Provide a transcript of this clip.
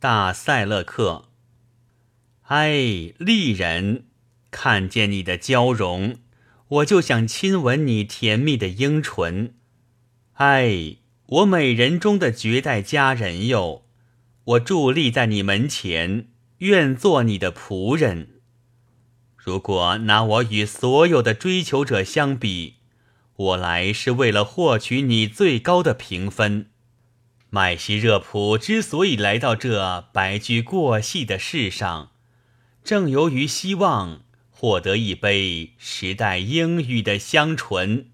大塞勒克。哎，丽人，看见你的娇容，我就想亲吻你甜蜜的樱唇。哎，我美人中的绝代佳人哟，我伫立在你门前，愿做你的仆人。如果拿我与所有的追求者相比，我来是为了获取你最高的评分。麦西热普之所以来到这白驹过隙的世上。正由于希望获得一杯时代应予的香醇。